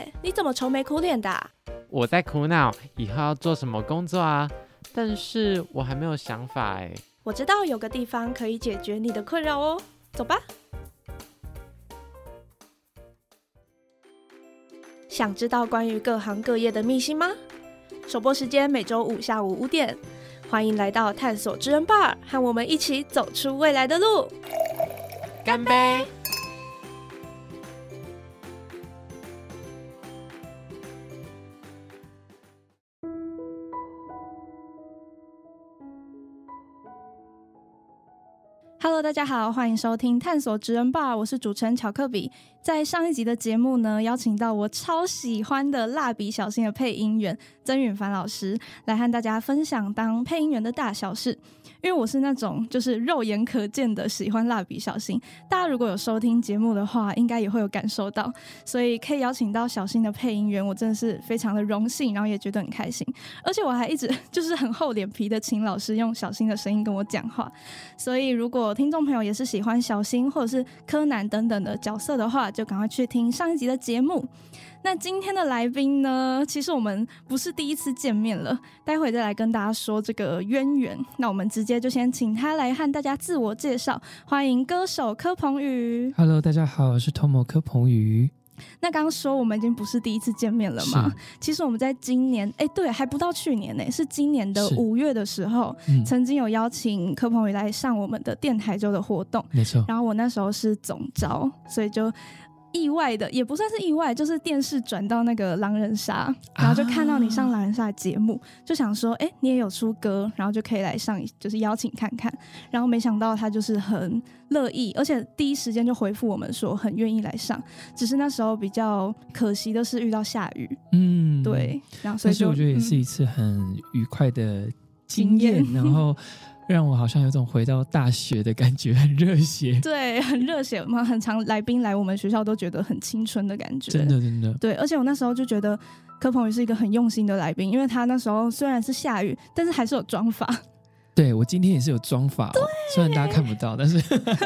月，你怎么愁眉苦脸的？我在苦恼以后要做什么工作啊，但是我还没有想法哎。我知道有个地方可以解决你的困扰哦，走吧。想知道关于各行各业的秘辛吗？首播时间每周五下午五点，欢迎来到探索知恩 bar，和我们一起走出未来的路。干杯大家好，欢迎收听探索职人吧，我是主持人巧克比。在上一集的节目呢，邀请到我超喜欢的蜡笔小新的配音员曾允凡老师，来和大家分享当配音员的大小事。因为我是那种就是肉眼可见的喜欢蜡笔小新，大家如果有收听节目的话，应该也会有感受到，所以可以邀请到小新的配音员，我真的是非常的荣幸，然后也觉得很开心，而且我还一直 就是很厚脸皮的请老师用小新的声音跟我讲话，所以如果听众朋友也是喜欢小新或者是柯南等等的角色的话，就赶快去听上一集的节目。那今天的来宾呢？其实我们不是第一次见面了，待会再来跟大家说这个渊源。那我们直接就先请他来和大家自我介绍，欢迎歌手柯鹏宇。Hello，大家好，我是 Tomo 柯鹏宇。那刚刚说我们已经不是第一次见面了嘛？其实我们在今年，哎，对，还不到去年呢，是今年的五月的时候，曾经有邀请柯鹏宇来上我们的电台周的活动，没错。然后我那时候是总招，所以就。意外的也不算是意外，就是电视转到那个狼人杀，然后就看到你上狼人杀的节目，就想说，哎，你也有出歌，然后就可以来上，就是邀请看看。然后没想到他就是很乐意，而且第一时间就回复我们说很愿意来上。只是那时候比较可惜的是遇到下雨，嗯，对。然后所以我觉得也是一次很愉快的经验，然后。让我好像有种回到大学的感觉，很热血。对，很热血嘛，很常来宾来我们学校都觉得很青春的感觉。真的，真的。对，而且我那时候就觉得柯鹏宇是一个很用心的来宾，因为他那时候虽然是下雨，但是还是有妆发。对我今天也是有妆发，虽然大家看不到，但是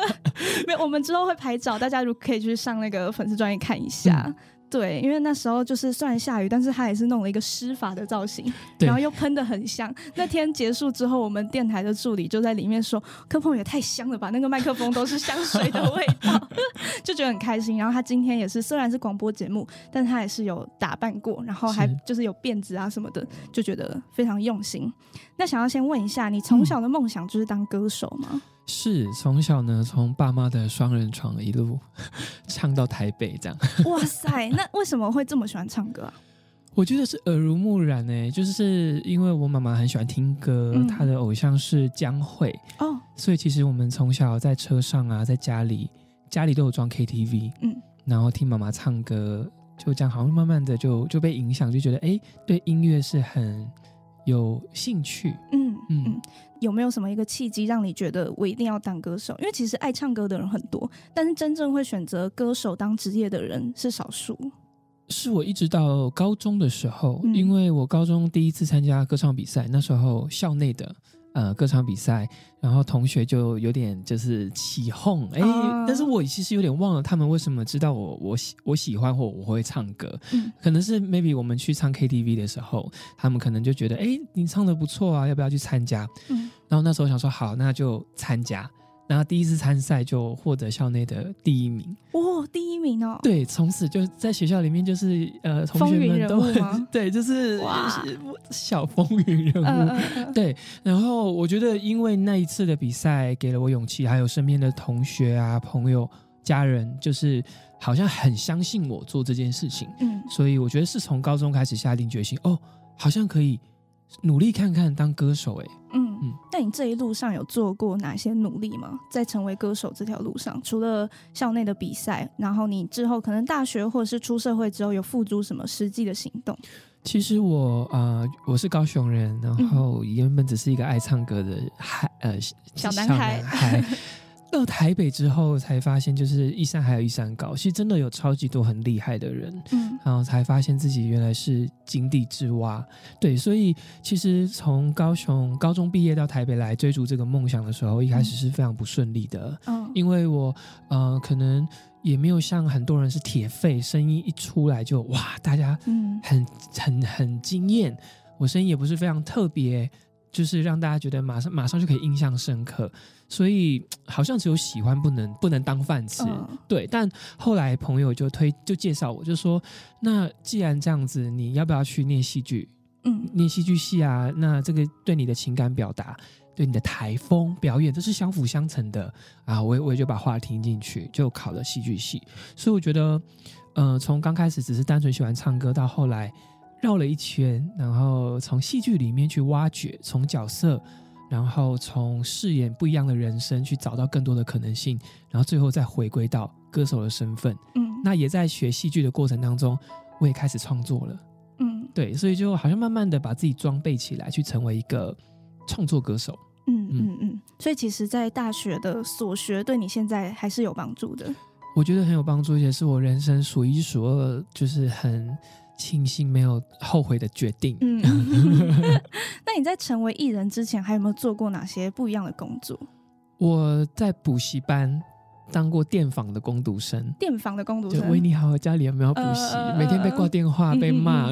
没有。我们之后会拍照，大家如果可以去上那个粉丝专业看一下。对，因为那时候就是虽然下雨，但是他也是弄了一个施法的造型，然后又喷的很香。那天结束之后，我们电台的助理就在里面说：“柯鹏也太香了吧，那个麦克风都是香水的味道，就觉得很开心。”然后他今天也是，虽然是广播节目，但他也是有打扮过，然后还就是有辫子啊什么的，就觉得非常用心。那想要先问一下，你从小的梦想就是当歌手吗？是从小呢，从爸妈的双人床一路 唱到台北，这样。哇塞，那为什么会这么喜欢唱歌啊？我觉得是耳濡目染呢，就是因为我妈妈很喜欢听歌，她的偶像是江蕙哦，所以其实我们从小在车上啊，在家里，家里都有装 KTV，嗯，然后听妈妈唱歌，就这样，好像慢慢的就就被影响，就觉得哎，对音乐是很有兴趣，嗯嗯。有没有什么一个契机让你觉得我一定要当歌手？因为其实爱唱歌的人很多，但是真正会选择歌手当职业的人是少数。是我一直到高中的时候，因为我高中第一次参加歌唱比赛，那时候校内的。呃，歌唱比赛，然后同学就有点就是起哄，哎，但是我其实有点忘了他们为什么知道我我喜我喜欢或我会唱歌，可能是 maybe 我们去唱 KTV 的时候，他们可能就觉得，哎，你唱的不错啊，要不要去参加？嗯，然后那时候想说好，那就参加。然后第一次参赛就获得校内的第一名，哇，第一名哦！对，从此就在学校里面就是呃，同学们都很 对，就是小风云人物。对，然后我觉得因为那一次的比赛给了我勇气，还有身边的同学啊、朋友、家人，就是好像很相信我做这件事情。嗯，所以我觉得是从高中开始下定决心，哦，好像可以。努力看看当歌手，哎，嗯嗯，那你这一路上有做过哪些努力吗？在成为歌手这条路上，除了校内的比赛，然后你之后可能大学或者是出社会之后，有付诸什么实际的行动？其实我啊，我是高雄人，然后原本只是一个爱唱歌的孩，呃，小男孩。到台北之后才发现，就是一山还有一山高，其实真的有超级多很厉害的人，嗯然后才发现自己原来是井底之蛙。对，所以其实从高雄高中毕业到台北来追逐这个梦想的时候，一开始是非常不顺利的，嗯因为我呃可能也没有像很多人是铁肺，声音一出来就哇，大家嗯很很很惊艳。我声音也不是非常特别，就是让大家觉得马上马上就可以印象深刻，所以好像只有喜欢不能不能当饭吃。嗯对，但后来朋友就推就介绍我，就说那既然这样子，你要不要去念戏剧？嗯念戏剧系啊？那这个对你的情感表达，对你的台风表演，这是相辅相成的啊！我也我也就把话听进去，就考了戏剧系。所以我觉得，呃，从刚开始只是单纯喜欢唱歌，到后来绕了一圈，然后从戏剧里面去挖掘，从角色。然后从饰演不一样的人生，去找到更多的可能性，然后最后再回归到歌手的身份。嗯那也在学戏剧的过程当中，我也开始创作了。嗯对，所以就好像慢慢的把自己装备起来，去成为一个创作歌手。嗯嗯嗯，所以其实，在大学的所学对你现在还是有帮助的。我觉得很有帮助，也是我人生数一数二，就是很庆幸没有后悔的决定。嗯，那你在成为艺人之前，还有没有做过哪些不一样的工作？我在补习班当过电访的工读生。电访的工读就生，喂你好，家里有没有补习？呃每天被挂电话、嗯被骂，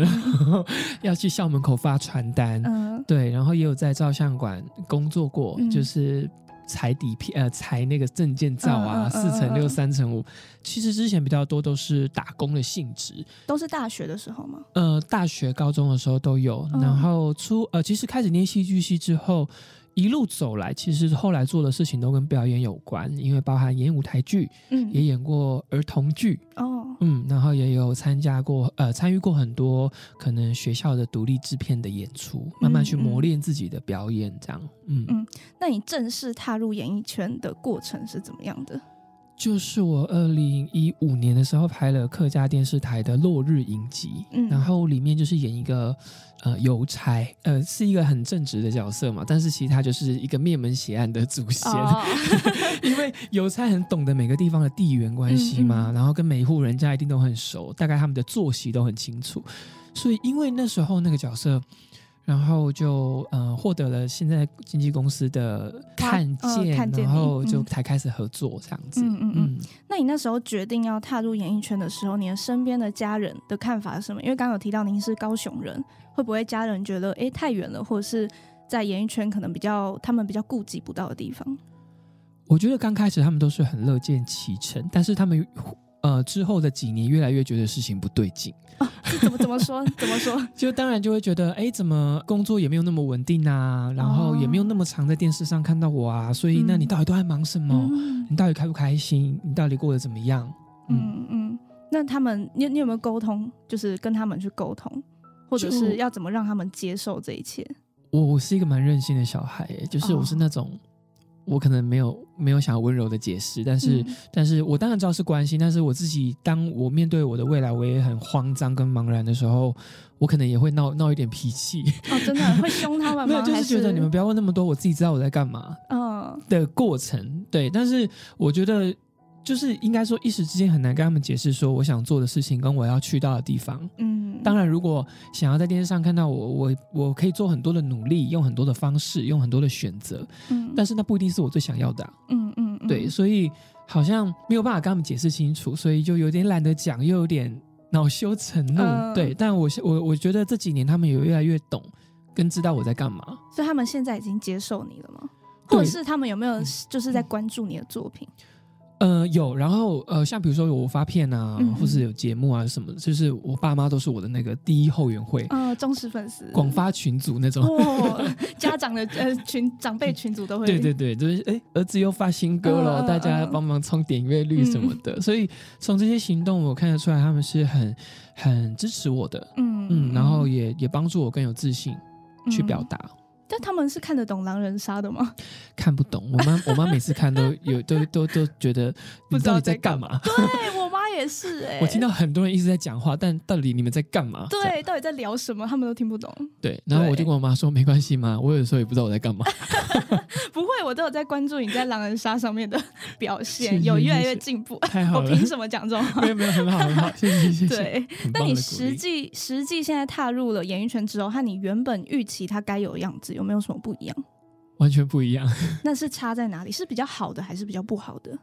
要去校门口发传单。嗯对，然后也有在照相馆工作过，嗯就是裁底片，呃，裁那个证件照啊，四乘六、嗯三乘五。其实之前比较多都是打工的性质，都是大学的时候吗？呃，大学、高中的时候都有。嗯然后初呃，其实开始念戏剧系之后，一路走来，其实后来做的事情都跟表演有关，因为包含演舞台剧，嗯，也演过儿童剧，哦，嗯，然后也有参加过呃参与过很多可能学校的独立制片的演出，慢慢去嗯。磨练自己的表演，这样，嗯，嗯那你正式踏入演艺圈的过程是怎么样的？就是我二零一五年的时候拍了客家电视台的《落日影集》，嗯。然后里面就是演一个呃邮差，呃是一个很正直的角色嘛，但是其实他就是一个灭门血案的祖先，哦，因为邮差很懂得每个地方的地缘关系嘛，嗯然后跟每一户人家一定都很熟，大概他们的作息都很清楚，所以因为那时候那个角色。然后就呃获得了现在经纪公司的看见，呃看见然后就嗯才开始合作这样子。嗯嗯嗯嗯，那你那时候决定要踏入演艺圈的时候，你的身边的家人的看法是什么？因为刚刚有提到您是高雄人，会不会家人觉得哎太远了，或者是在演艺圈可能比较他们比较顾及不到的地方？我觉得刚开始他们都是很乐见其成，但是他们呃之后的几年越来越觉得事情不对劲，是 怎么怎么说？怎么说？就当然就会觉得，哎，怎么工作也没有那么稳定啊，然后也没有那么常在电视上看到我啊，所以那你到底都在忙什么？嗯你到底开不开心？你到底过得怎么样？嗯，嗯嗯。那他们，你你有没有沟通？就是跟他们去沟通，或者是要怎么让他们接受这一切？我我是一个蛮任性的小孩，哎，就是我是哦那种。我可能没有没有想要温柔的解释，但是、嗯但是我当然知道是关心，但是我自己当我面对我的未来，我也很慌张跟茫然的时候，我可能也会闹闹一点脾气。哦，真的 会凶他们吗？没有，就是觉得你们不要问那么多，我自己知道我在干嘛嗯的过程。对，但是我觉得就是应该说一时之间很难跟他们解释说我想做的事情跟我要去到的地方。嗯，当然，如果想要在电视上看到我，我我可以做很多的努力，用很多的方式，用很多的选择，嗯，但是那不一定是我最想要的啊、嗯嗯嗯，对，所以好像没有办法跟他们解释清楚，所以就有点懒得讲，又有点恼羞成怒。嗯对，但我我我觉得这几年他们有越来越懂，跟知道我在干嘛。所以他们现在已经接受你了吗？或者是他们有没有就是在关注你的作品？呃，有，然后呃，像比如说我发片啊，嗯或是有节目啊什么的，就是我爸妈都是我的那个第一后援会，呃，忠实粉丝，广发群组那种。哇，家长的呃群长辈群组都会，对对对，就是哎，儿子又发新歌了，大家嗯帮忙冲点阅率什么的。所以从这些行动，我看得出来他们是很很支持我的，嗯嗯，然后也也帮助我更有自信去表。达。但他们是看得懂狼人杀的吗？看不懂，我妈我妈每次看都有都都都觉得不知道你到底在在干干嘛？对我妈也是哎、我听到很多人一直在讲话，但到底你们在干嘛？对，到底在聊什么，他们都听不懂。对，然后我就跟我妈说没关系嘛，我有时候也不知道我在干嘛。不会，我我都有在关注你在狼人杀上面的表现，有越来越进步。太好了，我凭什么讲这种话没？有没有很好很好，谢谢谢谢。对，那你实际实际现在踏入了演艺圈之后，和你原本预期他该有的样子有没有什么不一样？完全不一样，那是差在哪里？是比较好的还是比较不好的？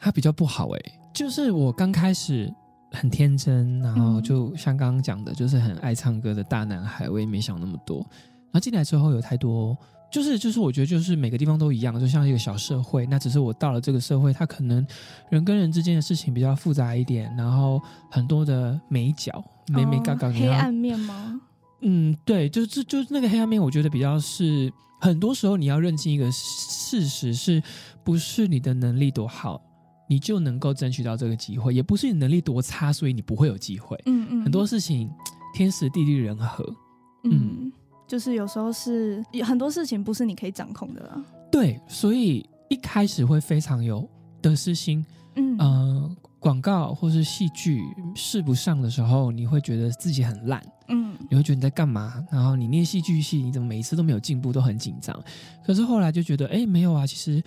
它比较不好哎、就是我刚开始很天真，然后嗯就像刚刚讲的，就是很爱唱歌的大男孩，我也没想那么多。然后进来之后有太多，就是就是我觉得就是每个地方都一样，就像一个小社会。那只是我到了这个社会，它可能人跟人之间的事情比较复杂一点，然后很多的美角、美美嘎嘎，哦黑暗面吗？嗯，对，就是就是那个黑暗面，我觉得比较是很多时候你要认清一个事实，是不是你的能力多好，你就能够争取到这个机会，也不是你能力多差，所以你不会有机会。嗯嗯，很多事情天时地利人和，嗯，就是有时候是有很多事情不是你可以掌控的啦。对，所以一开始会非常有得失心。嗯呃，广告或是戏剧试不上的时候，你会觉得自己很烂。嗯你会觉得你在干嘛？然后你念戏剧系，你怎么每一次都没有进步，都很紧张。可是后来就觉得，哎，没有啊，其实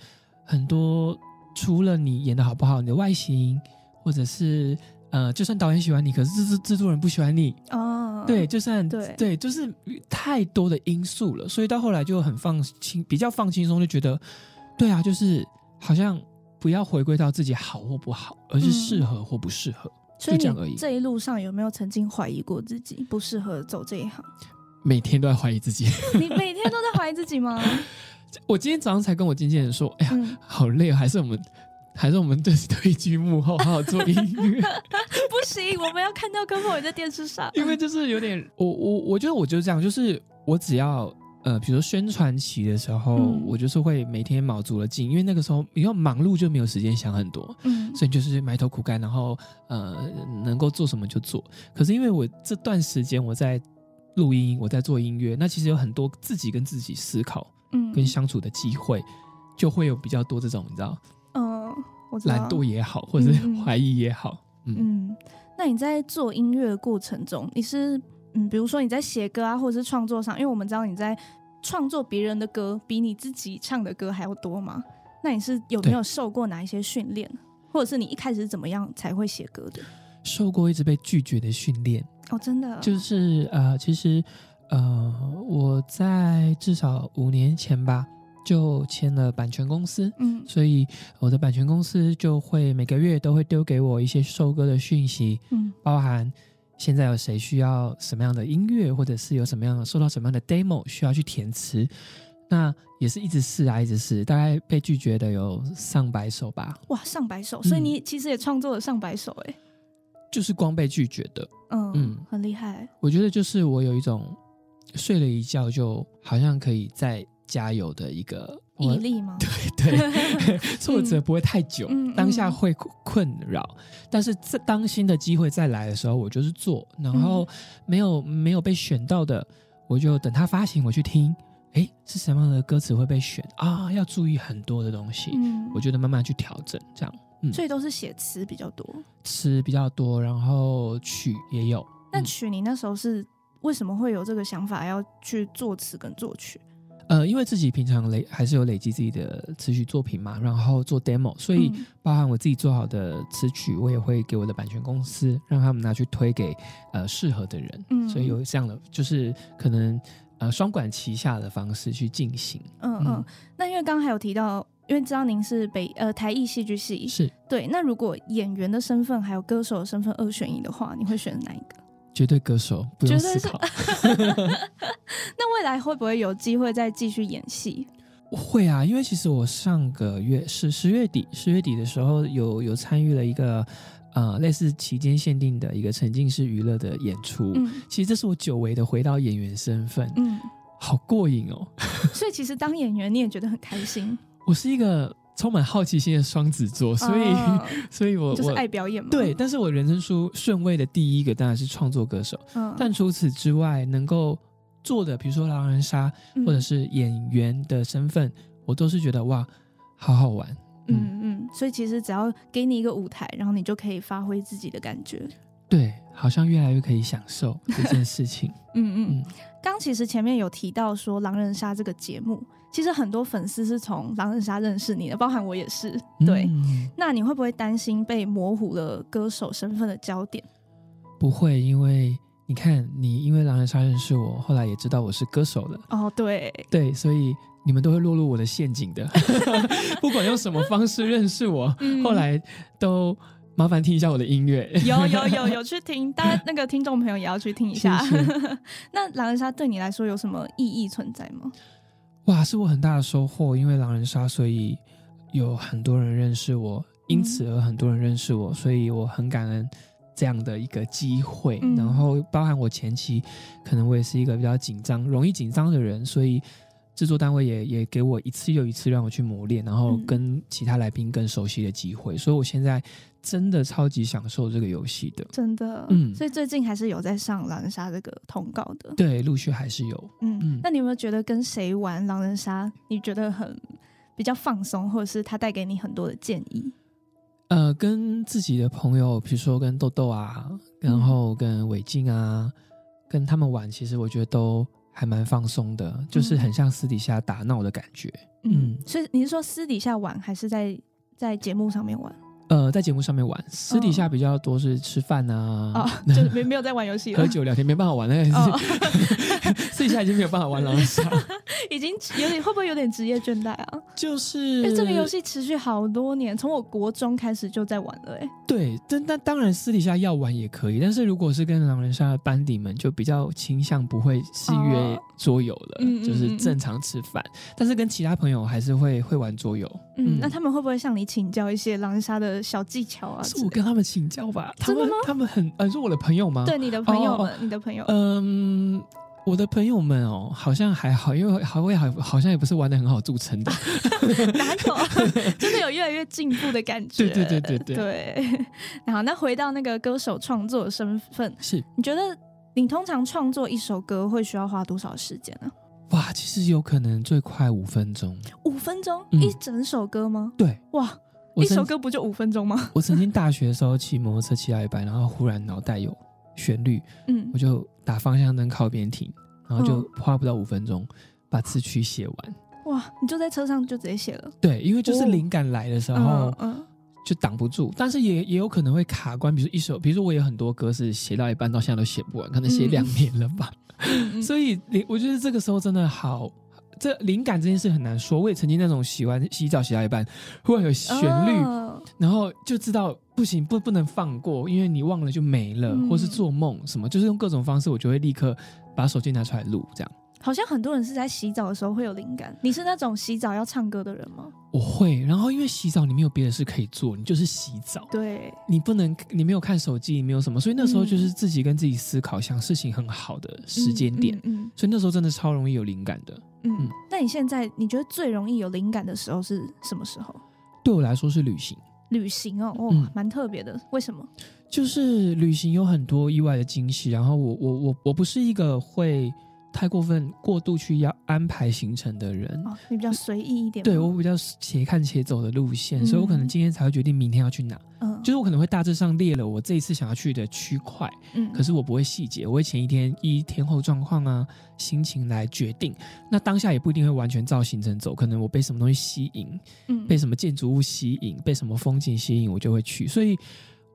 很多除了你演的好不好，你的外形，或者是呃，就算导演喜欢你，可是制制制作人不喜欢你，哦，对，就算对对就是太多的因素了，所以到后来就很放轻，比较放轻松，就觉得，对啊，就是好像不要回归到自己好或不好，而是嗯适合或不适合。就这样而已这一路上有没有曾经怀疑过自己不适合走这一行？每天都在怀疑自己。你每天都在怀疑自己吗？我今天早上才跟我经纪人说，哎呀，嗯，好累哦，还是我们，还是我们就是退居幕后，好好做音乐，不行，我们要看到跟朋友在电视上。因为就是有点，我我我觉得我就是这样，就是我只要呃，比如说宣传期的时候，嗯我就是会每天卯足了劲，因为那个时候你要忙碌就没有时间想很多，嗯所以就是埋头苦干，然后呃能够做什么就做。可是因为我这段时间我在录音，我在做音乐，那其实有很多自己跟自己思考嗯跟相处的机会，就会有比较多这种你知道。嗯，我知道懒惰也好，或者是怀疑也好，嗯，嗯，那你在做音乐的过程中，你是嗯，比如说你在写歌啊，或者是创作上，因为我们知道你在创作别人的歌比你自己唱的歌还要多嘛？那你是有没有受过哪一些训练，或者是你一开始是怎么样才会写歌的？受过一直被拒绝的训练，哦，真的，就是呃，其实呃，我在至少五年前吧，就签了版权公司，嗯所以我的版权公司就会每个月都会丢给我一些收歌的讯息，嗯包含现在有谁需要什么样的音乐，或者是有什么样的收到什么样的 demo 需要去填词。那也是一直试啊，一直试，大概被拒绝的有上百首吧，哇，上百首，所以嗯你其实也创作了上百首，哎，就是光被拒绝的。嗯嗯很厉害，我觉得就是我有一种睡了一觉就好像可以再加油的一个我毅力吗？对对 挫折不会太久，嗯嗯当下会困扰，但是这当新的机会再来的时候，我就是做，然后没有没有被选到的，我就等它发行我去听，哎，是什么样的歌词会被选啊？要注意很多的东西，嗯我觉得慢慢去调整，这样所以都是写词比较多。词比较多，然后曲也有，嗯那曲你那时候是为什么会有这个想法要去作词跟作曲？呃，因为自己平常累还是有累积自己的词曲作品嘛，然后做 demo，所以嗯包含我自己做好的词曲，我也会给我的版权公司，让他们拿去推给呃适合的人。嗯所以有这样的，就是可能呃双管齐下的方式去进行。嗯嗯嗯，那因为刚刚还有提到，因为知道您是北呃台艺戏剧系，是对。那如果演员的身份还有歌手的身份二选一的话，你会选哪一个？绝对歌手，不用思考。那未来会不会有机会再继续演戏？会啊，因为其实我上个月是十月底，十月底的时候有有参与了一个呃类似期间限定的一个沉浸式娱乐的演出。嗯其实这是我久违的回到演员身份，嗯，好过瘾哦！所以其实当演员你也觉得很开心，我是一个充满好奇心的双子座，所以、哦 所以我就是我爱表演嘛。对，，但是我人生书顺位的第一个当然是创作歌手，嗯，但除此之外，能够做的，比如说狼人杀嗯或者是演员的身份，我都是觉得哇，好好玩。嗯嗯，所以其实只要给你一个舞台，然后你就可以发挥自己的感觉。对，好像越来越可以享受这件事情。嗯嗯，刚其实前面有提到说狼人杀这个节目，其实很多粉丝是从狼人杀认识你的，包含我也是。对，那你会不会担心被模糊了歌手身份的焦点？不会，因为你看，你因为狼人杀认识我，后来也知道我是歌手了。哦，对对，所以你们都会落入我的陷阱的，不管用什么方式认识我，后来都。麻烦听一下我的音乐，有有有有去听，大家那个听众朋友也要去听一下。那狼人杀对你来说有什么意义存在吗？哇，是我很大的收获，因为狼人杀，所以有很多人认识我，因此而很多人认识我，所以我很感恩这样的一个机会。然后包含我前期，可能我也是一个比较紧张、容易紧张的人，所以。制作单位也也给我一次又一次让我去磨练，然后跟其他来宾更熟悉的机会，所以我现在真的超级享受这个游戏的，真的，嗯，所以最近还是有在上狼人杀这个通告的，对，陆续还是有，嗯，嗯那你有没有觉得跟谁玩狼人杀，你觉得很比较放松，或者是他带给你很多的建议？呃，跟自己的朋友，比如说跟豆豆啊，然后跟伟静啊，跟他们玩，其实我觉得都。还蛮放松的，就是很像私底下打闹的感觉。嗯，所以你是说私底下玩，还是在在节目上面玩？呃，在节目上面玩，私底下比较多是吃饭啊，哦，就没没有在玩游戏，喝酒聊天没办法玩，那是 私底下已经没有办法玩狼人杀，已经有点会不会有点职业倦怠啊？就是因为这个游戏持续好多年，从我国中开始就在玩了，哎，对，但但当然私底下要玩也可以，但是如果是跟狼人杀的班底们，就比较倾向不会是约桌游了，就是正常吃饭，但是跟其他朋友还是会会玩桌游。嗯，那他们会不会向你请教一些狼人杀的？小技巧啊，是我跟他们请教吧？真的吗？他们很呃，是我的朋友吗？对，你的朋友们，你的朋友。嗯，我的朋友们哦，好像还好，因为还会好，好像也不是玩的很好著称的。哪有？真的有越来越进步的感觉。对对对对对。然后，那回到那个歌手创作的身份，是你觉得你通常创作一首歌会需要花多少时间呢？哇，其实有可能最快五分钟。五分钟一整首歌吗？对。哇。一首歌不就五分钟吗？我曾经大学的时候骑摩托车骑到一半，然后忽然脑袋有旋律，嗯，我就打方向灯靠边停，然后就花不到五分钟把词曲写完。哇，你就在车上就直接写了？对，因为就是灵感来的时候，嗯，就挡不住，但是也也有可能会卡关。比如一首，比如说我有很多歌是写到一半到现在都写不完，可能写两年了吧。所以，我觉得这个时候真的好。这灵感这件事很难说，我也曾经那种洗完洗澡洗到一半，忽然有旋律，然后就知道不行，不不能放过，因为你忘了就没了，或是做梦什么，就是用各种方式，我就会立刻把手机拿出来录，这样。好像很多人是在洗澡的时候会有灵感，你是那种洗澡要唱歌的人吗？我会，然后因为洗澡你没有别的事可以做，你就是洗澡，对，你不能，你没有看手机，你没有什么，所以那时候就是自己跟自己思考，想事情很好的时间点，嗯，所以那时候真的超容易有灵感的。嗯，那你现在你觉得最容易有灵感的时候是什么时候？对我来说是旅行。旅行哦，哦，蛮特别的。为什么？就是旅行有很多意外的惊喜。然后我我我我不是一个会太过分过度去要安排行程的人。哦，你比较随意一点。对我比较且看且走的路线，所以我可能今天才会决定明天要去哪。嗯就是我可能会大致上列了我这一次想要去的区块，嗯，可是我不会细节，我会前一天依天后状况啊心情来决定。那当下也不一定会完全照行程走，可能我被什么东西吸引，嗯，被什么建筑物吸引，被什么风景吸引，我就会去。所以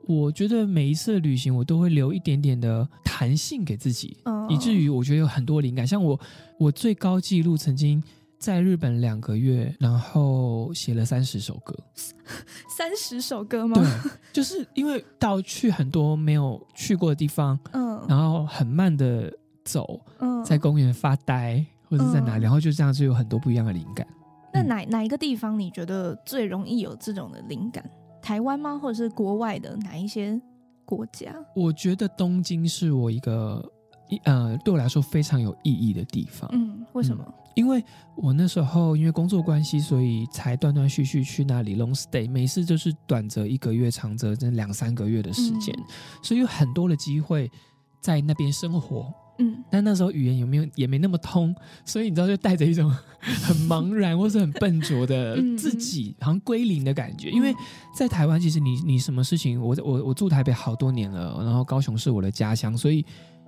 我觉得每一次旅行我都会留一点点的弹性给自己，以至于我觉得有很多灵感。像我，我最高纪录曾经。在日本两个月，然后写了三十首歌，三十首歌吗？对，就是因为到去很多没有去过的地方，嗯，然后很慢的走，嗯，在公园发呆或者在哪里，然后就这样就有很多不一样的灵感。那哪哪一个地方你觉得最容易有这种的灵感？台湾吗？或者是国外的哪一些国家？我觉得东京是我一个。一呃，对我来说非常有意义的地方。嗯，为什么？因为我那时候因为工作关系，所以才断断续续去那里 long stay，每次就是短则一个月，长则这两三个月的时间，所以有很多的机会在那边生活。嗯，但那时候语言有没有也没那么通，所以你知道就带着一种很茫然或是很笨拙的自己，好像归零的感觉。因为在台湾，其实你你什么事情，我我我住台北好多年了，然后高雄是我的家乡，所以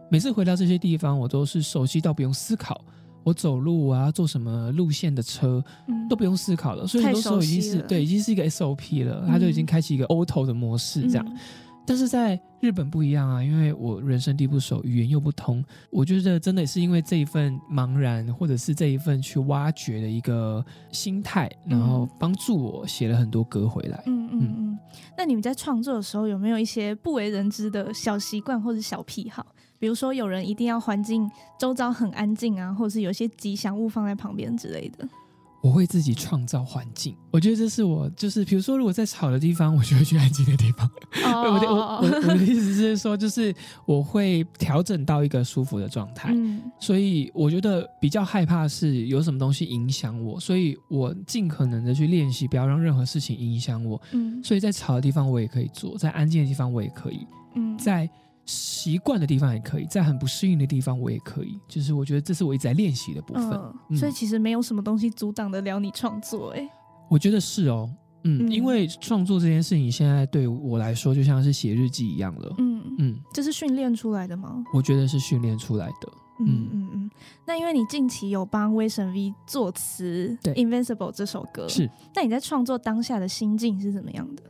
每次回到这些地方，我都是熟悉到不用思考。我走路我要坐什么路线的车，都不用思考了，所以很多时候已经是对，已经是一个 SOP 了，它就已经开启一个 auto 的模式这样。但是在日本不一样啊，因为我人生地不熟，语言又不通，我觉得真的是因为这一份茫然，或者是这一份去挖掘的一个心态，然后帮助我写了很多歌回来。嗯嗯嗯。那你们在创作的时候有没有一些不为人知的小习惯或者小癖好？比如说，有人一定要环境周遭很安静啊，或者是有些吉祥物放在旁边之类的。我会自己创造环境，我觉得这是我就是，比如说，如果在吵的地方，我就会去安静的地方。我的我我我的意思是说，就是我会调整到一个舒服的状态。嗯，所以我觉得比较害怕是有什么东西影响我，所以我尽可能的去练习，不要让任何事情影响我。嗯，所以在吵的地方我也可以做，在安静的地方我也可以。嗯，在。习惯的地方也可以，在很不适应的地方我也可以，就是我觉得这是我一直在练习的部分。所以其实没有什么东西阻挡得了你创作，哎，我觉得是哦，嗯，因为创作这件事情现在对我来说就像是写日记一样了，嗯。嗯，这是训练出来的吗？我觉得是训练出来的，嗯。嗯嗯。那因为你近期有帮威神 V 作词，对《Invincible》这首歌是，那你在创作当下的心境是怎么样的？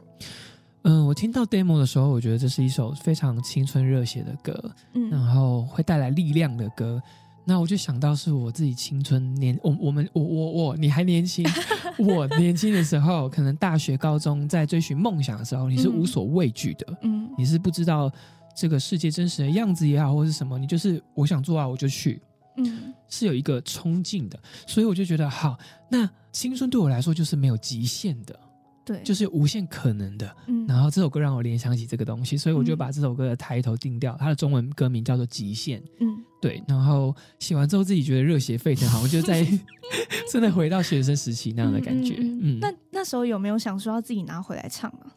嗯，我听到 demo 的时候，我觉得这是一首非常青春热血的歌，嗯，然后会带来力量的歌。那我就想到是我自己青春年，我我们我我我你还年轻，我年轻的时候，可能大学、高中在追寻梦想的时候，你是无所畏惧的，嗯，你是不知道这个世界真实的样子也好，或是什么，你就是我想做啊，我就去，嗯，是有一个冲劲的。所以我就觉得，好，那青春对我来说就是没有极限的。对，就是无限可能的。嗯，然后这首歌让我联想起这个东西，所以我就把这首歌的抬头定掉，它的中文歌名叫做《极限》。嗯，对。然后写完之后，自己觉得热血沸腾，好像就在 真的回到学生时期那样的感觉。嗯，那那时候有没有想说要自己拿回来唱啊？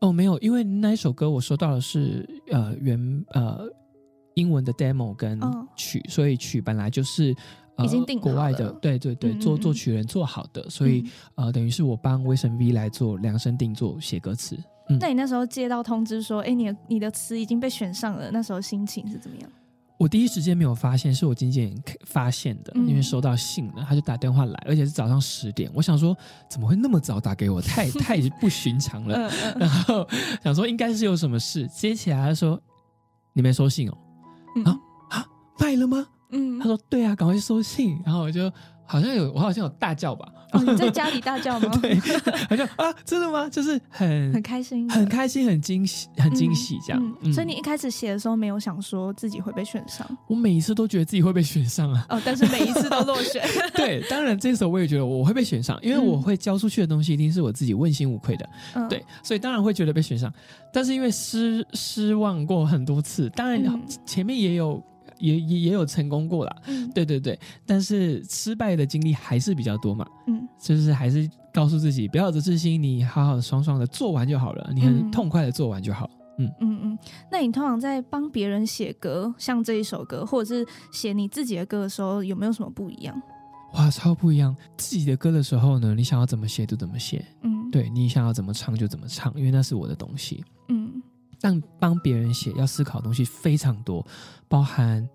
哦，没有，因为那一首歌我收到的是呃原呃英文的 demo 跟曲，所以曲本来就是。已经定国外的，对对对，做作曲人做好的，所以呃，等于是我帮威神 V 来做量身定做写歌词。那你那时候接到通知说，哎，你的你的词已经被选上了，那时候心情是怎么样？我第一时间没有发现，是我经纪人 发现的，因为收到信了，他就打电话来，而且是早上十点。我想说，怎么会那么早打给我？太 太不寻常了。然后想说，应该是有什么事。接起来他说，你没收信哦？啊啊，卖了吗？嗯，他说对啊，赶快去收信。然后我就好像有，我好像有大叫吧？你在家里大叫吗？对，好像啊，真的吗？就是很很开心，很开心，很惊喜，很惊喜这样。所以你一开始写的时候没有想说自己会被选上？我每一次都觉得自己会被选上啊。哦，但是每一次都落选。对，当然这时候我也觉得我会被选上，因为我会交出去的东西一定是我自己问心无愧的。对，所以当然会觉得被选上。但是因为失失望过很多次，当然前面也有。也也也有成功过啦，对对对，但是失败的经历还是比较多嘛，嗯，就是还是告诉自己不要有自信，你好好爽爽的做完就好了，你很痛快的做完就好，嗯嗯嗯。那你通常在帮别人写歌，像这一首歌，或者是写你自己的歌的时候，有没有什么不一样？哇，超不一样！自己的歌的时候呢，你想要怎么写就怎么写，嗯，对你想要怎么唱就怎么唱，因为那是我的东西，嗯。但帮别人写要思考的东西非常多，包含，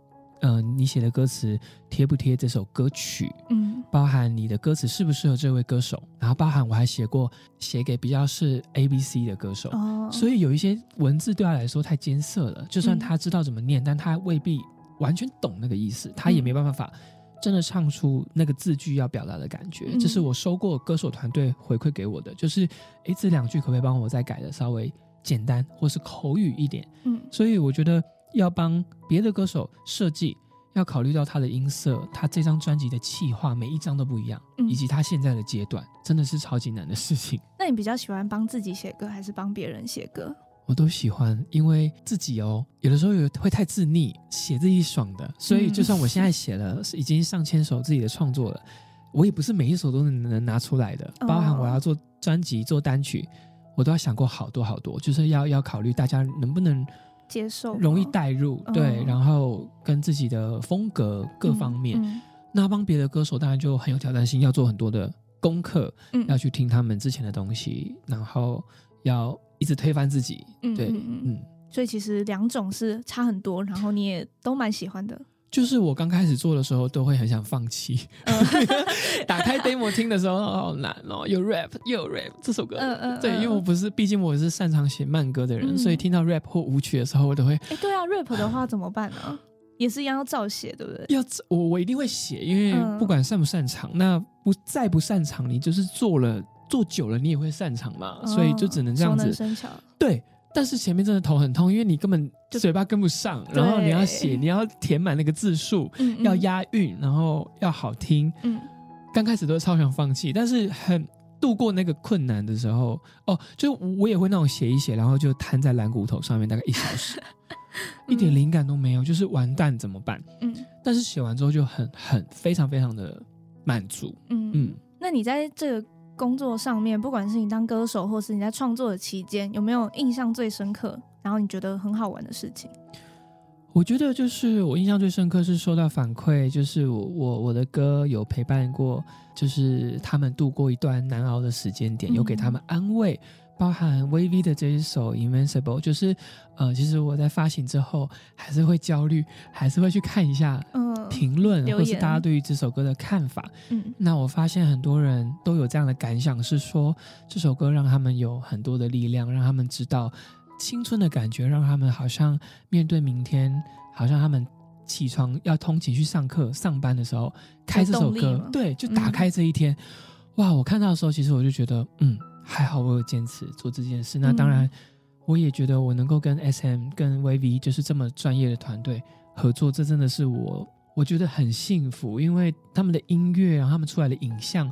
嗯，你写的歌词贴不贴这首歌曲，嗯，包含你的歌词适不适合这位歌手，然后包含我还写过写给比较是 A B C 的歌手，哦，所以有一些文字对他来说太艰涩了，就算他知道怎么念，但他未必完全懂那个意思，他也没办法真的唱出那个字句要表达的感觉。这是我收过歌手团队回馈给我的，就是，诶，这两句可不可以帮我再改的稍微。简单或是口语一点，嗯，所以我觉得要帮别的歌手设计，要考虑到他的音色，他这张专辑的气化，每一张都不一样，以及他现在的阶段，真的是超级难的事情。那你比较喜欢帮自己写歌，还是帮别人写歌？我都喜欢，因为自己哦，有的时候有会太自溺，写自己爽的，所以就算我现在写了已经上千首自己的创作了，我也不是每一首都能能拿出来的，包含我要做专辑、做单曲。我都要想过好多好多，就是要要考虑大家能不能接受，容易带入，对，哦然后跟自己的风格各方面。嗯那帮别的歌手当然就很有挑战性，要做很多的功课，嗯要去听他们之前的东西，然后要一直推翻自己。对，嗯，所以其实两种是差很多，然后你也都蛮喜欢的。就是我刚开始做的时候，都会很想放弃。嗯 打开 demo 听的时候，哦好难哦，有 rap 又有 rap 这首歌。嗯嗯，对，因为我不是，毕竟我是擅长写慢歌的人，嗯所以听到 rap 或舞曲的时候，我都会哎，对啊，rap 的话怎么办呢？也是一样要照写，对不对？要我我一定会写，因为嗯不管擅不擅长，那不再不擅长，你就是做了做久了，你也会擅长嘛，所以就只能这样子。生巧。对，但是前面真的头很痛，因为你根本就嘴巴跟不上，然后你要写，你要填满那个字数，嗯，嗯。要，押韵，然后要好听。嗯。刚开始都超想放弃，但是很度过那个困难的时候，哦，就我也会那种写一写，然后就瘫在蓝骨头上面大概一小时，一点灵感都没有，就是完蛋怎么办？嗯。但是写完之后就很很非常非常的满足，嗯。嗯。嗯。那你在这个工作上面，不管是你当歌手，或是你在创作的期间，有没有印象最深刻，然后你觉得很好玩的事情？我觉得就是我印象最深刻是收到反馈，就是我我我的歌有陪伴过，就是他们度过一段难熬的时间点，嗯有给他们安慰。包含 VV 的这一首 Invincible，就是呃，其实我在发行之后还是会焦虑，还是会去看一下嗯评论，或是大家对于这首歌的看法。嗯那我发现很多人都有这样的感想，是说这首歌让他们有很多的力量，让他们知道青春的感觉，让他们好像面对明天，好像他们起床要通勤去上课、上班的时候，开这首歌对，就打嗯开这一天。哇！我看到的时候，其实我就觉得，嗯，还好我有坚持做这件事。那当然嗯，我也觉得我能够跟 SM、跟 VV 就是这么专业的团队合作，这真的是我我觉得很幸福，因为他们的音乐，然后他们出来的影像，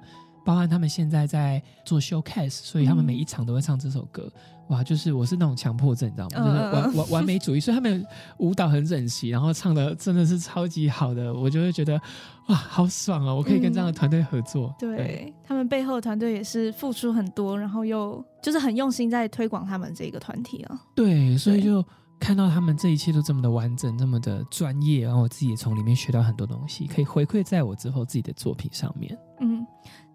包含他们现在在做 showcase，所以他们嗯每一场都会唱这首歌。哇，就是我是那种强迫症，你知道吗？嗯就是嗯完完完美主义，所以他们舞蹈很整齐，然后唱的真的是超级好的，我就会觉得哇，好爽哦！我可以跟这样的团队合作。嗯对他们背后的团队也是付出很多，然后又就是很用心在推广他们这个团体啊。对，所以就看到他们这一切都这么的完整，这么的专业，然后我自己也从里面学到很多东西，可以回馈在我之后自己的作品上面。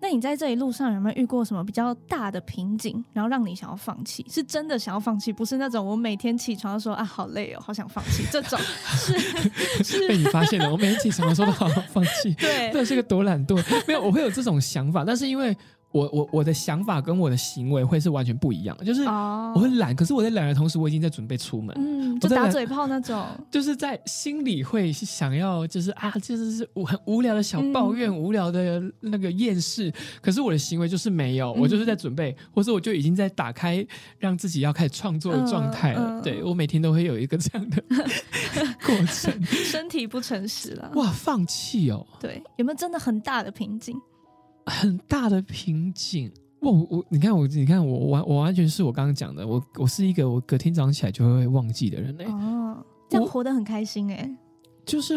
嗯，那你在这一路上有没有遇过什么比较大的瓶颈，然后让你想要放弃？是真的想要放弃，不是那种我每天起床就说啊好累哦，好想放弃这种，是被，你发现了，我每天起床的时候都好好放弃，对，这是个多懒惰。没有，我会有这种想法，但是因为我我我的想法跟我的行为会是完全不一样，就是哦我会懒，可是我在懒的同时，我已经在准备出门。嗯，就我打嘴炮那种，就是在心里会想要，就是啊，就是无很无聊的小抱怨，无聊的那个厌世。可是我的行为就是没有，嗯我就是在准备，或者我就已经在打开，让自己要开始创作的状态了。对我每天都会有一个这样的 过程。身体不诚实了。哇，放弃哦，对，有没有真的很大的瓶颈？很大的瓶颈。哇，我我你看我你看我完我完全是我刚刚讲的，我我是一个我隔天早上起来就会忘记的人嘞、哦，这样活得很开心哎、就是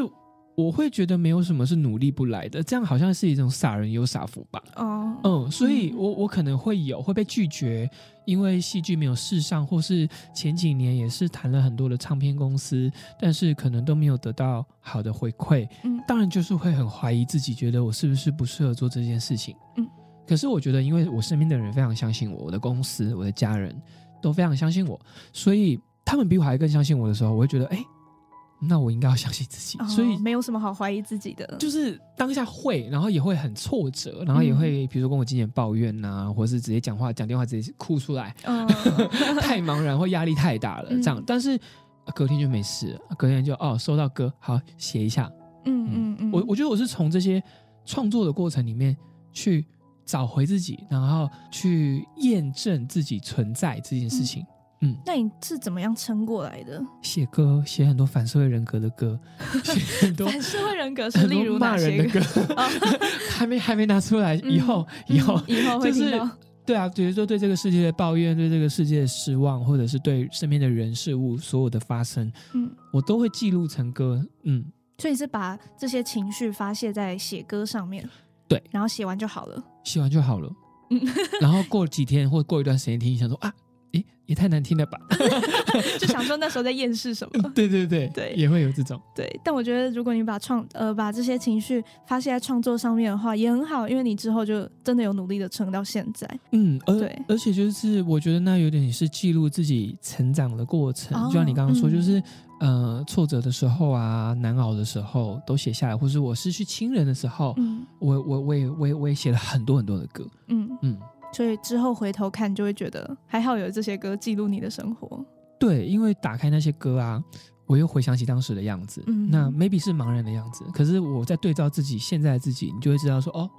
我会觉得没有什么是努力不来的，这样好像是一种傻人有傻福吧。哦，嗯，所以嗯我我可能会有会被拒绝，因为戏剧没有试上，或是前几年也是谈了很多的唱片公司，但是可能都没有得到好的回馈。嗯当然就是会很怀疑自己，觉得我是不是不适合做这件事情。嗯，可是我觉得，因为我身边的人非常相信我，我的公司、我的家人都非常相信我，所以他们比我还更相信我的时候，我会觉得，哎，那我应该要相信自己。哦所以没有什么好怀疑自己的，就是当下会，然后也会很挫折，然后也会比如说跟我经纪人抱怨呐、或是直接讲话讲电话直接哭出来，嗯，太茫然或压力太大了嗯这样。但是呃隔天就没事了，隔天就哦收到歌，好写一下。嗯嗯嗯，我我觉得我是从这些创作的过程里面去找回自己，然后去验证自己存在这件事情。那你是怎么样撑过来的？写歌，写很多反社会人格的歌，写很多反社会人格是例如骂人的歌，还没还没拿出来，以后、以后嗯以后会就是对啊，比如说对这个世界的抱怨，对这个世界的失望，或者是对身边的人事物所有的发生，嗯，我都会记录成歌。嗯，所以是把这些情绪发泄在写歌上面，对，然后写完就好了。写完就好了。嗯然后过几天或过一段时间听，想说啊，诶，也太难听了吧？就想说那时候在厌世什么？对对对对也会有这种。对，但我觉得如果你把创呃把这些情绪发泄在创作上面的话，也很好，因为你之后就真的有努力的撑到现在。嗯，而对而且就是我觉得那有点是记录自己成长的过程，哦就像你刚刚说，嗯就是呃挫折的时候啊，难熬的时候都写下来，或是我失去亲人的时候，嗯我我我也我也我也写了很多很多的歌。嗯，嗯，所以之后回头看就会觉得还好有这些歌记录你的生活。对，因为打开那些歌啊。我又回想起当时的样子，嗯那 maybe 是茫然的样子，可是我在对照自己现在的自己，你就会知道说，哦，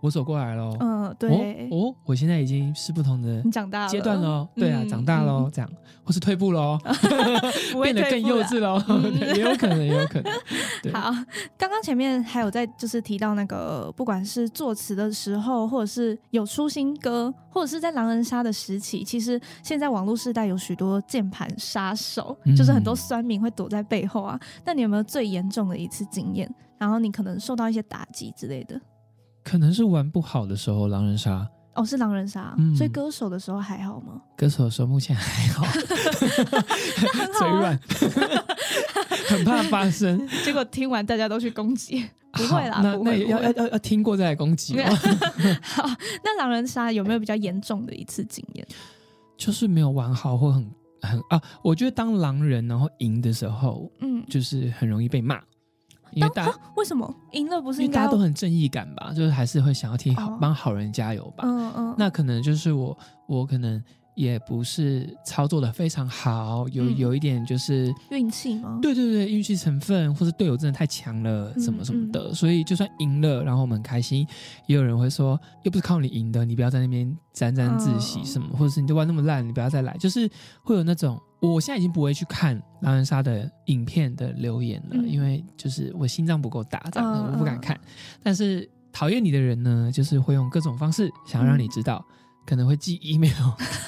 我走过来了，嗯，对，哦哦，我现在已经是不同的你长大了。阶段喽，对啊，嗯长大喽，嗯。这样，或是退步喽，变得更幼稚喽，嗯。也有可能，也有可能。对。好，刚刚前面还有在就是提到那个，不管是作词的时候，或者是有出新歌，或者是在狼人杀的时期，其实现在网络时代有许多键盘杀手，嗯。就是很多酸民会躲在背后啊。那你有没有最严重的一次经验？然后你可能受到一些打击之类的？可能是玩不好的时候，狼人杀。哦，是狼人杀，嗯。所以歌手的时候还好吗？歌手的时候目前还好，嘴软，很怕发生。结果听完大家都去攻击，不会啦好那不会那要要要要听过再来攻击吗？好，那狼人杀有没有比较严重的一次经验？就是没有玩好或很很啊，我觉得当狼人然后赢的时候，嗯，就是很容易被骂，因为大家为什么？赢了不是因为大家都很正义感吧，就是还是会想要替好哦。帮好人加油吧。嗯嗯，那可能就是我我可能也不是操作的非常好，有嗯有一点就是运气吗？对对对运气成分，或者队友真的太强了，嗯什么什么的，所以就算赢了，然后我们很开心，也有人会说又不是靠你赢的，你不要在那边沾沾自喜哦什么，或者是你就玩那么烂，你不要再来，就是会有那种。我现在已经不会去看狼人杀的影片的留言了，嗯因为就是我心脏不够大，这样的、我不敢看。但是讨厌你的人呢，就是会用各种方式想要让你知道，可能会寄 email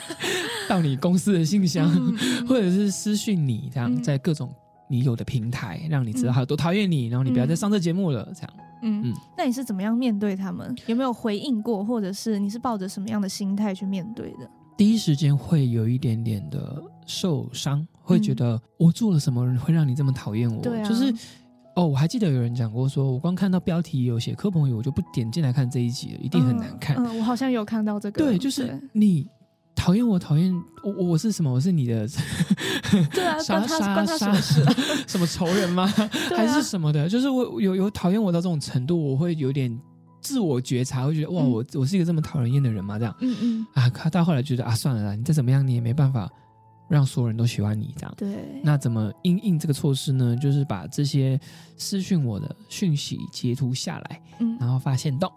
到你公司的信箱，或者是私讯你，这样嗯在各种你有的平台，让你知道嗯他有多讨厌你，然后你不要再上这节目了，这样。嗯嗯那你是怎么样面对他们？有没有回应过，或者是你是抱着什么样的心态去面对的？第一时间会有一点点的受伤，会嗯觉得我做了什么会让你这么讨厌我？对啊就是哦，我还记得有人讲过说，我光看到标题有写柯鹏宇，我就不点进来看这一集了，一定很难看。嗯，嗯我好像有看到这个。对，就是你讨厌我，讨厌我，我我是什么？我是你的 对啊，什么事啊？什么仇人吗？对还是啊，什么的？就是我有有讨厌我到这种程度，我会有点自我觉察，会觉得哇，嗯我我是一个这么讨人厌的人吗？这样嗯嗯，啊，他到后来觉得啊，算了啦，你再怎么样，你也没办法让所有人都喜欢你这样。对，那怎么应应这个措施呢？就是把这些私讯我的讯息截图下来，嗯，然后发现动，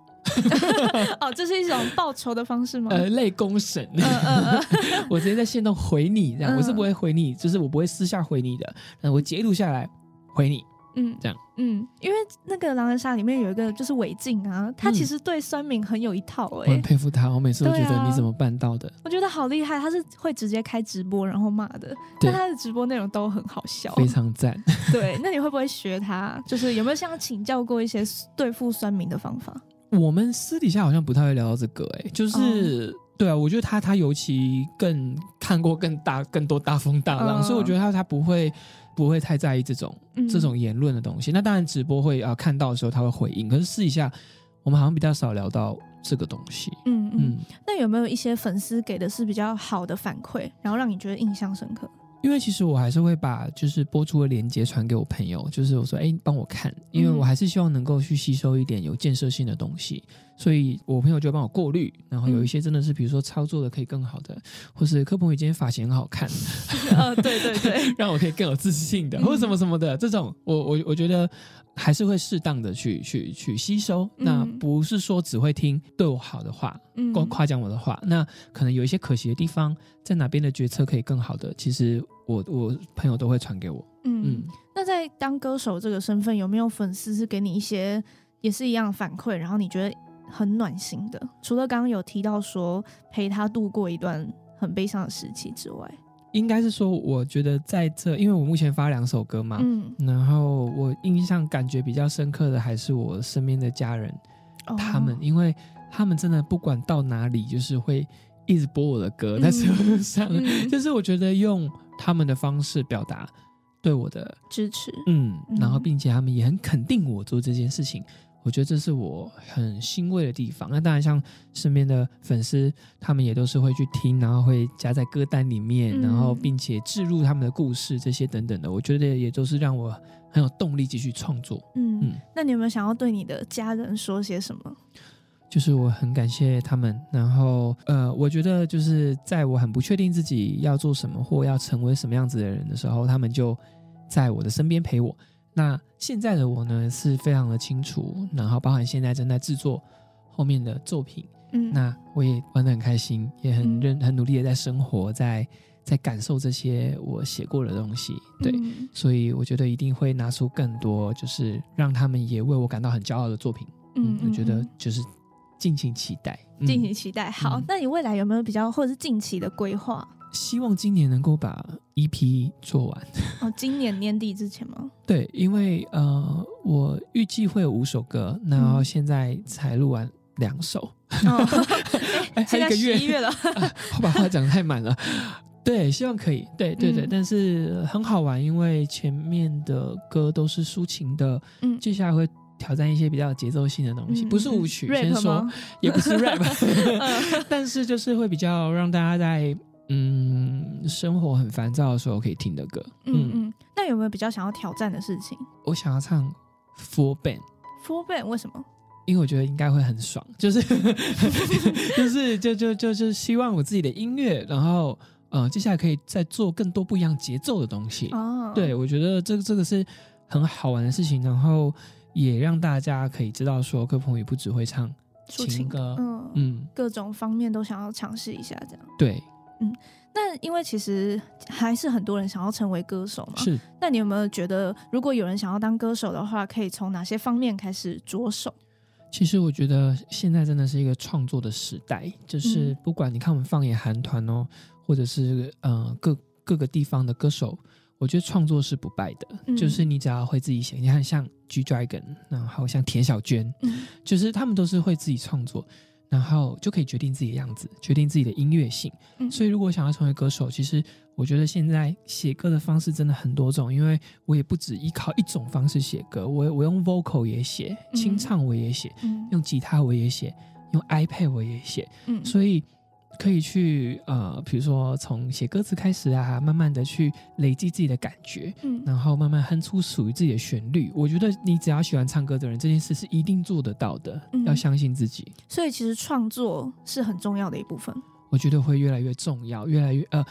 哦，这是一种报仇的方式吗？呃，类公审。嗯嗯嗯，我直接在线动回你，这样、嗯我是不会回你，就是我不会私下回你的，那我截图下来回你。嗯，这样，嗯，因为那个狼人杀里面有一个就是韦静啊，他嗯其实对酸民很有一套我哎、很佩服他，我每次都觉得你怎么办到的？我觉得好厉害，他是会直接开直播然后骂的，但他的直播内容都很好笑。非常赞。对，那你会不会学他？就是有没有向他请教过一些对付酸民的方法？我们私底下好像不太会聊到这个、欸，哎，就是、对啊，我觉得他他尤其更看过更大更多大风大浪，嗯所以我觉得他他不会不会太在意这种、嗯这种言论的东西。那当然直播会啊看到的时候他会回应，可是试一下我们好像比较少聊到这个东西。嗯嗯。嗯，那有没有一些粉丝给的是比较好的反馈，然后让你觉得印象深刻？因为其实我还是会把就是播出的链接传给我朋友，就是我说，哎，帮我看，因为嗯。我还是希望能够去吸收一点有建设性的东西，所以我朋友就会帮我过滤，然后有一些真的是比如说操作的可以更好的，或是柯鹏宇今天发型很好看，啊，对对对，让我可以更有自信的，嗯。或什么什么的，这种我我我觉得还是会适当的去去去吸收，那嗯不是说只会听对我好的话，嗯。夸夸奖我的话，那可能有一些可惜的地方，在哪边的决策可以更好的，其实我我朋友都会传给我。嗯。嗯，那在当歌手这个身份，有没有粉丝是给你一些也是一样的反馈，然后你觉得很暖心的？除了刚刚有提到说陪他度过一段很悲伤的时期之外，应该是说，我觉得在这，因为我目前发两首歌嘛，嗯，然后我印象感觉比较深刻的还是我身边的家人，哦。他们，因为他们真的不管到哪里，就是会一直播我的歌在车上，嗯 就是我觉得用他们的方式表达对我的支持，嗯，然后嗯。并且他们也很肯定我做这件事情，我觉得这是我很欣慰的地方。那当然，像身边的粉丝，他们也都是会去听，然后会加在歌单里面，嗯然后并且置入他们的故事这些等等的，我觉得也都是让我很有动力继续创作。嗯嗯那你有没有想要对你的家人说些什么？就是我很感谢他们，然后呃，我觉得就是在我很不确定自己要做什么或要成为什么样子的人的时候，他们就在我的身边陪我。那现在的我呢，是非常的清楚，然后包含现在正在制作后面的作品，嗯，那我也玩的很开心，也很嗯认很努力的在生活，在在感受这些我写过的东西，对。嗯所以我觉得一定会拿出更多，就是让他们也为我感到很骄傲的作品。嗯，我觉得嗯就是敬请期待，嗯敬请期待。好，嗯那你未来有没有比较或者是近期的规划？希望今年能够把 EP 做完。哦，今年年底之前吗？对，因为呃，我预计会有五首歌，然后嗯现在才录完两首，哦，哎，还现在有一个月十一月了，啊 我把话讲得太满了。对，希望可以。对对对，嗯但是很好玩，因为前面的歌都是抒情的，嗯接下来会挑战一些比较有节奏性的东西，嗯不是舞曲，先说？也不是 rap，嗯但是就是会比较让大家在嗯生活很烦躁的时候可以听的歌。嗯嗯，那有没有比较想要挑战的事情我想要唱 Four Band。？Four Band 为什么？因为我觉得应该会很爽，就是 就是就就就就希望我自己的音乐，然后呃接下来可以再做更多不一样节奏的东西。哦，对，我觉得这个这个是很好玩的事情，然后也让大家可以知道说，柯鹏宇不只会唱抒情情歌，嗯，嗯，各种方面都想要尝试一下，这样。对，那因为其实还是很多人想要成为歌手嘛，是那你有没有觉得，如果有人想要当歌手的话，可以从哪些方面开始着手？其实我觉得现在真的是一个创作的时代，就是嗯不管你看我们放眼韩团哦，或者是呃各各个地方的歌手，我觉得创作是不败的。嗯就是你只要会自己写，你看像 G Dragon，然后像田小娟，嗯就是他们都是会自己创作，然后就可以决定自己的样子，决定自己的音乐性。嗯。所以如果想要成为歌手，其实我觉得现在写歌的方式真的很多种，因为我也不只依靠一种方式写歌，我我用 vocal 也写，嗯。清唱我也写，嗯。用吉他我也写，用 iPad 我也写，嗯。所以可以去呃，比如说从写歌词开始啊，慢慢的去累积自己的感觉，嗯然后慢慢哼出属于自己的旋律。我觉得你只要喜欢唱歌的人，这件事是一定做得到的，嗯要相信自己。所以其实创作是很重要的一部分。我觉得会越来越重要，越来越呃，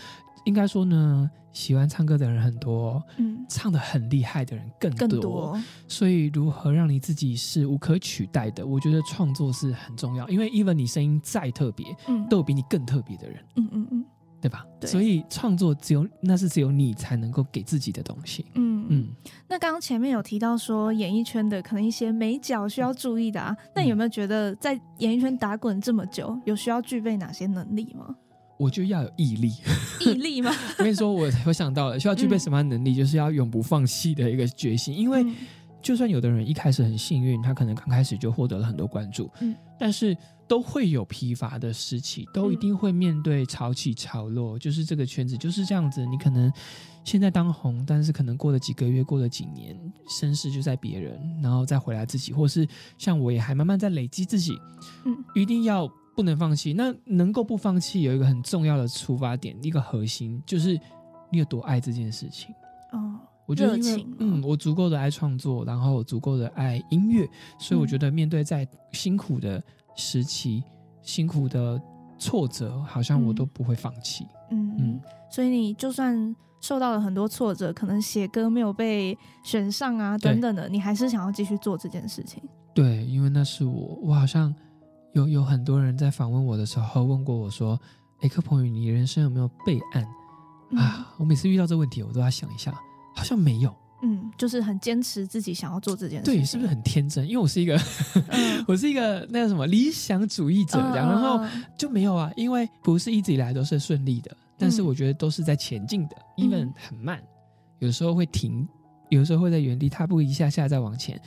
应该说呢，喜欢唱歌的人很多，嗯，唱的很厉害的人更多，更多。所以如何让你自己是无可取代的，我觉得创作是很重要。因为 even 你声音再特别，嗯都有比你更特别的人，嗯嗯嗯对吧？对所以创作只有那是只有你才能够给自己的东西。嗯嗯。嗯，那刚刚前面有提到说演艺圈的可能一些美角需要注意的啊，那有没有觉得在演艺圈打滚这么久，有需要具备哪些能力吗？我就要有毅力。毅力吗？我跟你说，我我想到了，需要具备什么样的能力，就是要永不放弃的一个决心。因为嗯就算有的人一开始很幸运，他可能刚开始就获得了很多关注，嗯但是都会有疲乏的时期，都一定会面对潮起潮落。就是这个圈子就是这样子，你可能现在当红，但是可能过了几个月，过了几年，身世就在别人，然后再回来自己，或是像我也还慢慢在累积自己，嗯一定要不能放弃。那能够不放弃，有一个很重要的出发点，一个核心就是你有多爱这件事情。哦，我觉得因为嗯，我足够的爱创作，然后我足够的爱音乐，所以我嗯觉得面对在辛苦的时期、辛苦的挫折，好像我嗯都不会放弃。嗯嗯嗯，所以你就算受到了很多挫折，可能写歌没有被选上啊等等的，你还是想要继续做这件事情。对，因为那是我，我好像有有很多人在访问我的时候问过我说：“诶，柯鹏宇，你人生有没有备案嗯啊？”我每次遇到这个问题，我都要想一下，好像没有。嗯，就是很坚持自己想要做这件事情。对，是不是很天真？因为我是一个，嗯我是一个那个什么理想主义者，然后嗯就没有啊，因为不是一直以来都是顺利的，但是嗯我觉得都是在前进的、嗯 e v e n 很慢，有时候会停，有时候会在原地踏步一下下再往前，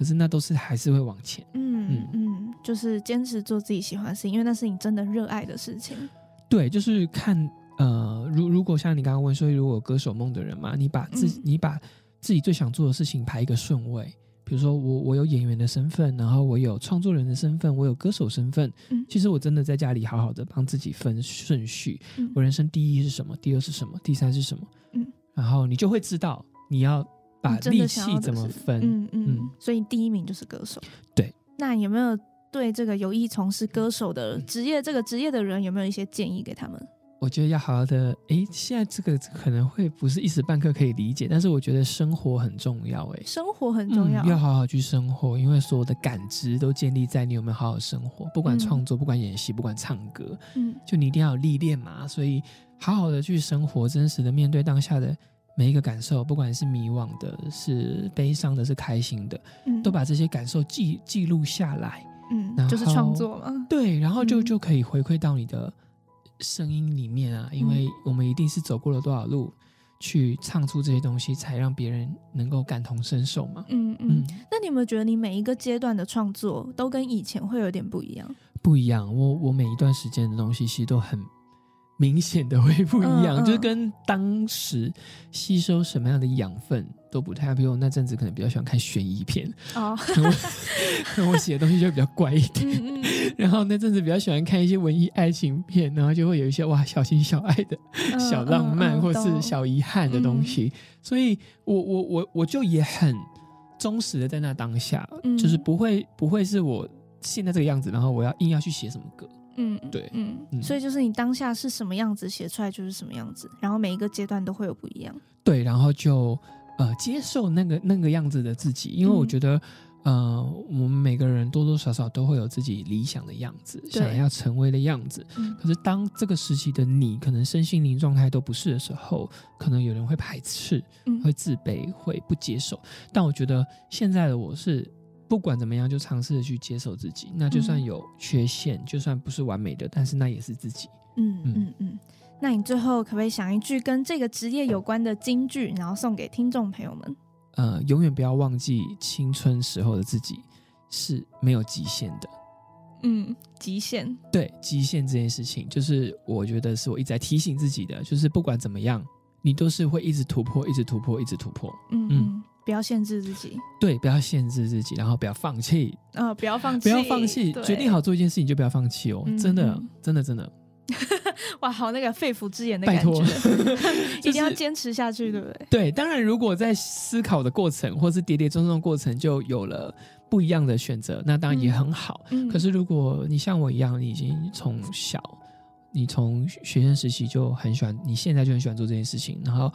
可是那都是还是会往前。嗯嗯，就是坚持做自己喜欢的事情，因为那是你真的热爱的事情。对，就是看呃，如如果像你刚刚问说，如果有歌手梦的人嘛，你把自己、嗯。你把自己最想做的事情排一个顺位，比如说我我有演员的身份，然后我有创作人的身份，我有歌手身份，嗯。其实我真的在家里好好的帮自己分顺序，嗯。我人生第一是什么，第二是什么，第三是什么，嗯，然后你就会知道你要把力气怎么分，嗯嗯嗯，所以第一名就是歌手。对，那有没有对这个有意从事歌手的职业这个职业的人有没有一些建议给他们？我觉得要好好的，诶，现在这个可能会不是一时半刻可以理解，但是我觉得生活很重要，诶。生活很重要，嗯，要好好去生活，因为所有的感知都建立在你有没有好好生活，不管嗯创作，不管演戏，不管唱歌，嗯就你一定要有历练嘛。所以好好的去生活，真实的面对当下的每一个感受，不管是迷惘的、是悲伤的、是开心的，嗯都把这些感受记记录下来。嗯然就是创作嘛，对，然后就嗯就可以回馈到你的声音里面啊，因为我们一定是走过了多少路，去唱出这些东西，才让别人能够感同身受嘛。嗯嗯嗯。，那你有没有觉得你每一个阶段的创作都跟以前会有点不一样？不一样。我我每一段时间的东西其实都很明显的会不一样，嗯嗯。就是跟当时吸收什么样的养分都不太。比如我那阵子可能比较喜欢看悬疑片，哦，可能我我写的东西就比较怪一点。然后那阵子比较喜欢看一些文艺爱情片，然后就会有一些哇小情小爱的嗯小浪漫嗯或是小遗憾的东西，所以我我我我就也很忠实的在那当下，嗯。就是不会不会是我现在这个样子，然后我要硬要去写什么歌，嗯，对嗯，嗯所以就是你当下是什么样子，写出来就是什么样子，然后每一个阶段都会有不一样。对，然后就呃接受那个那个样子的自己，因为我嗯觉得。呃，我们每个人多多少少都会有自己理想的样子，想要成为的样子。嗯可是当这个时期的你，可能身心灵状态都不是的时候，可能有人会排斥，嗯会自卑，会不接受。但我觉得现在的我是不管怎么样，就尝试着去接受自己。那就算嗯有缺陷，就算不是完美的，但是那也是自己。嗯嗯嗯嗯。那你最后可不可以想一句跟这个职业有关的金句，然后送给听众朋友们？呃，永远不要忘记青春时候的自己是没有极限的。嗯，极限。对极限这件事情，就是我觉得是我一直在提醒自己的，就是不管怎么样，你都是会一直突破，一直突破，一直突破。嗯嗯嗯，不要限制自己，对，不要限制自己，然后不要放弃，呃，不要放弃。不，要放弃，对。决定好做一件事情就不要放弃哦，嗯真的嗯，真的，真的，哇，好那个肺腑之言的拜感觉。托，一定要坚持下去，对不对？对。当然，如果在思考的过程或是跌跌撞撞的过程就有了不一样的选择，那当然也很好。嗯，可是如果你像我一样，你已经从小，你从学生时期就很喜欢，你现在就很喜欢做这件事情，然后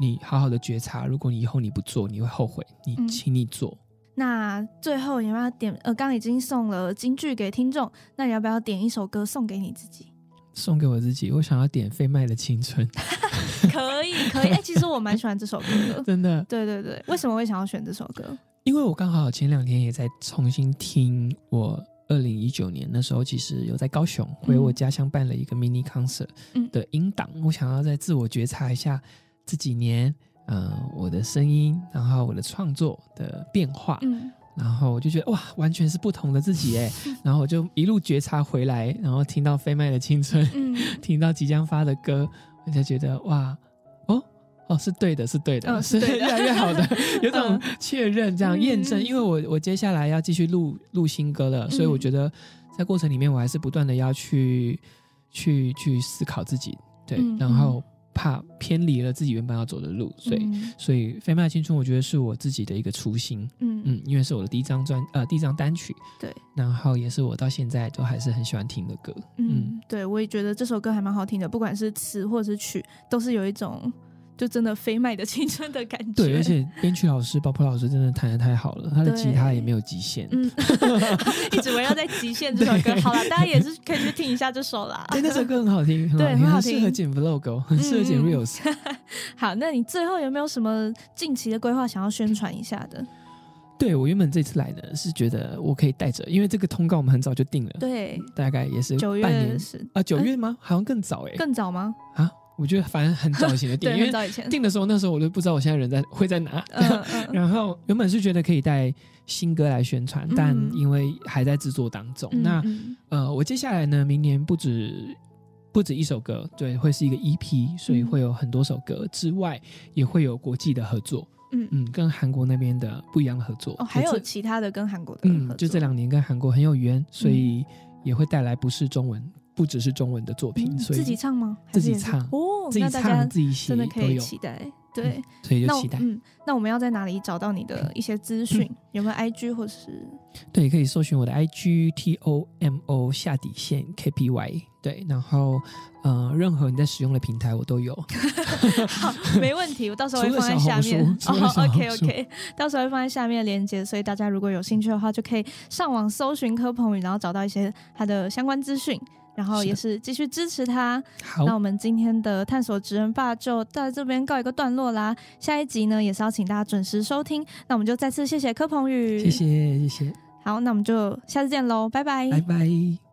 你好好的觉察，如果你以后你不做，你会后悔，你嗯请你做。那最后你要不要点？呃，刚刚已经送了金句给听众，那你要不要点一首歌送给你自己？送给我自己，我想要点费麦的青春，可以，可以。哎、其实我蛮喜欢这首歌的。真的，对对对，为什么会想要选这首歌？因为我刚好前两天也在重新听我二零一九年那时候，其实有在高雄回我家乡办了一个 mini concert 嗯的音档，我想要再自我觉察一下这几年，呃，我的声音，然后我的创作的变化，嗯。然后我就觉得哇，完全是不同的自己哎，然后我就一路觉察回来，然后听到飞麦的青春，嗯。听到即将发的歌，我就觉得哇，哦哦，是对的，是对的，嗯是对的。越来越好的，有种嗯。确认这样嗯。验证。因为我我接下来要继续录录新歌了，所以我嗯觉得在过程里面，我还是不断的要去去去思考自己，对，嗯。然后怕偏离了自己原本要走的路，所以。嗯。所以《飞麦青春》我觉得是我自己的一个初心，嗯。嗯，因为是我的第一张专呃第一张单曲，对，然后也是我到现在都还是很喜欢听的歌，嗯，对，我也觉得这首歌还蛮好听的，不管是词或者是曲，都是有一种就真的飞麦的青春的感觉。对，而且编曲老师包普老师真的弹的太好了，他的吉他也没有极限。嗯，一直围绕在《极限》这首歌。好了，大家也是可以去听一下这首啦。对，那首歌很好听，对很好很适合剪 vlog，哦很适合剪 reels。好，那你最后有没有什么近期的规划想要宣传一下的？对我原本这次来呢，是觉得我可以带着，因为这个通告我们很早就定了，对，大概也是九月是啊，九月吗？好像更早哎，更早吗？啊，我觉得反正很早以前的 定，对，因为。定的时候那时候我都不知道我现在人在会在哪。嗯嗯 然后原本是觉得可以带新歌来宣传，但嗯因为还在制作当中，嗯那嗯呃，我接下来呢，明年不止不不止一首歌，对，会是一个 EP，所以会有很多首歌之外，也会有国际的合作。嗯嗯，跟韩国那边的不一样的合作。哦，还有其他的跟韩国的嗯，就这两年跟韩国很有缘，所以也会带来不是中文，不只是中文的作品。所以自己唱吗？自己唱哦，自己唱自己写真的可以期待。对，所以就期待。嗯，那我们要在哪里找到你的一些资讯？有没有 IG 或者是？对，可以搜寻我的 IG T O M O 下底线 K P Y。对，然后呃，任何你在使用的平台我都有。好，没问题，我到时候会放在下面。哦，OK OK，到时候会放在下面链接，所以大家如果有兴趣的话，就可以上网搜寻柯鹏宇，然后找到一些他的相关资讯。然后也是继续支持他。好，那我们今天的探索职人吧就到这边告一个段落啦。下一集呢，也是要请大家准时收听。那我们就再次谢谢柯鹏宇，谢谢谢谢。好，那我们就下次见喽，拜拜，拜拜。